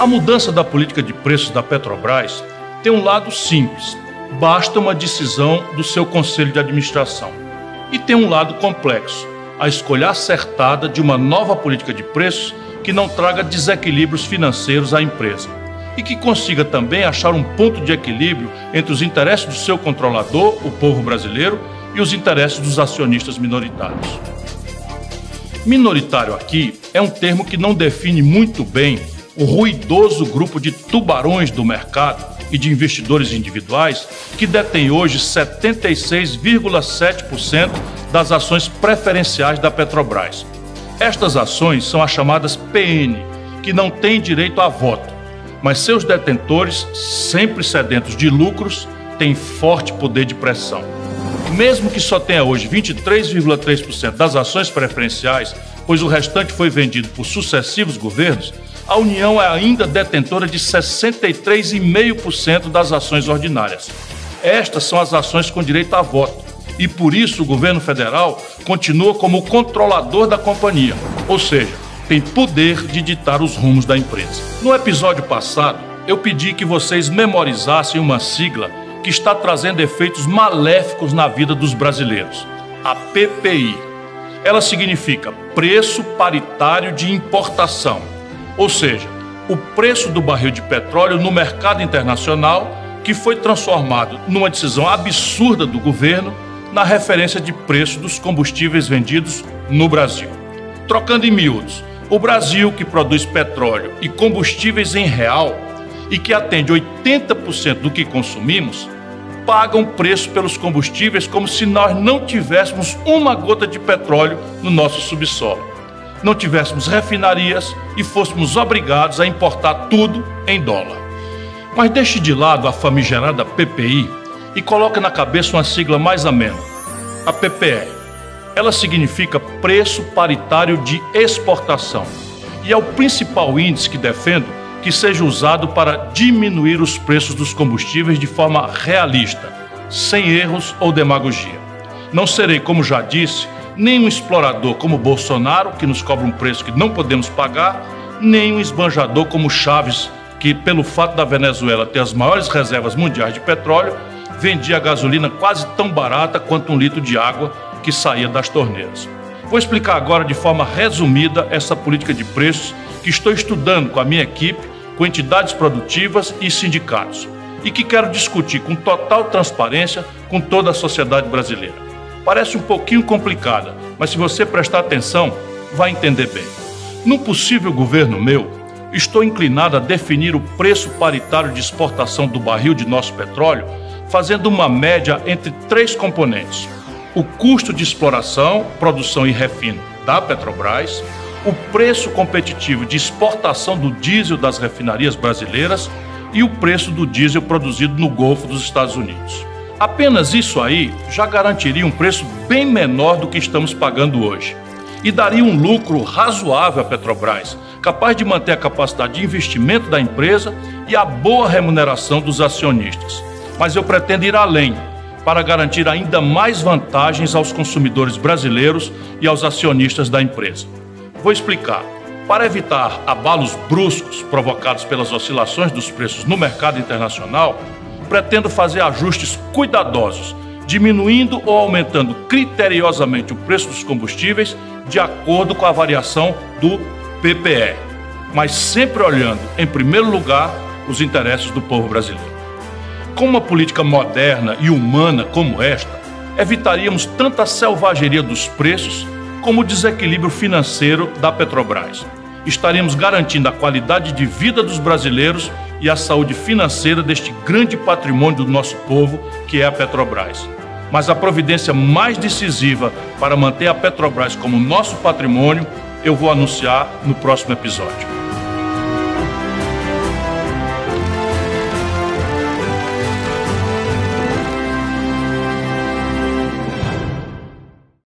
A mudança da política de preços da Petrobras tem um lado simples, basta uma decisão do seu conselho de administração. E tem um lado complexo, a escolha acertada de uma nova política de preços que não traga desequilíbrios financeiros à empresa e que consiga também achar um ponto de equilíbrio entre os interesses do seu controlador, o povo brasileiro, e os interesses dos acionistas minoritários. Minoritário aqui é um termo que não define muito bem o ruidoso grupo de tubarões do mercado e de investidores individuais que detém hoje 76,7% das ações preferenciais da Petrobras. Estas ações são as chamadas PN, que não têm direito a voto, mas seus detentores, sempre sedentos de lucros, têm forte poder de pressão. Mesmo que só tenha hoje 23,3% das ações preferenciais, pois o restante foi vendido por sucessivos governos, a União é ainda detentora de 63,5% das ações ordinárias. Estas são as ações com direito a voto. E por isso o governo federal continua como controlador da companhia, ou seja, tem poder de ditar os rumos da empresa. No episódio passado, eu pedi que vocês memorizassem uma sigla que está trazendo efeitos maléficos na vida dos brasileiros: a PPI. Ela significa Preço Paritário de Importação ou seja, o preço do barril de petróleo no mercado internacional, que foi transformado numa decisão absurda do governo na referência de preço dos combustíveis vendidos no Brasil. Trocando em miúdos, o Brasil, que produz petróleo e combustíveis em real e que atende 80% do que consumimos, paga um preço pelos combustíveis como se nós não tivéssemos uma gota de petróleo no nosso subsolo não tivéssemos refinarias e fôssemos obrigados a importar tudo em dólar. Mas deixe de lado a famigerada PPI e coloque na cabeça uma sigla mais amena, a PPE. Ela significa Preço Paritário de Exportação e é o principal índice que defendo que seja usado para diminuir os preços dos combustíveis de forma realista, sem erros ou demagogia. Não serei, como já disse, nem um explorador como Bolsonaro, que nos cobra um preço que não podemos pagar, nem um esbanjador como Chaves, que, pelo fato da Venezuela ter as maiores reservas mundiais de petróleo, vendia gasolina quase tão barata quanto um litro de água que saía das torneiras. Vou explicar agora de forma resumida essa política de preços que estou estudando com a minha equipe, com entidades produtivas e sindicatos, e que quero discutir com total transparência com toda a sociedade brasileira. Parece um pouquinho complicada, mas se você prestar atenção, vai entender bem. No possível governo meu, estou inclinado a definir o preço paritário de exportação do barril de nosso petróleo, fazendo uma média entre três componentes: o custo de exploração, produção e refino da Petrobras, o preço competitivo de exportação do diesel das refinarias brasileiras e o preço do diesel produzido no Golfo dos Estados Unidos. Apenas isso aí já garantiria um preço bem menor do que estamos pagando hoje e daria um lucro razoável à Petrobras, capaz de manter a capacidade de investimento da empresa e a boa remuneração dos acionistas. Mas eu pretendo ir além para garantir ainda mais vantagens aos consumidores brasileiros e aos acionistas da empresa. Vou explicar. Para evitar abalos bruscos provocados pelas oscilações dos preços no mercado internacional, pretendo fazer ajustes cuidadosos, diminuindo ou aumentando criteriosamente o preço dos combustíveis de acordo com a variação do PPE, mas sempre olhando, em primeiro lugar, os interesses do povo brasileiro. Com uma política moderna e humana como esta, evitaríamos tanta selvageria dos preços como o desequilíbrio financeiro da Petrobras. Estaríamos garantindo a qualidade de vida dos brasileiros e a saúde financeira deste grande patrimônio do nosso povo, que é a Petrobras. Mas a providência mais decisiva para manter a Petrobras como nosso patrimônio, eu vou anunciar no próximo episódio.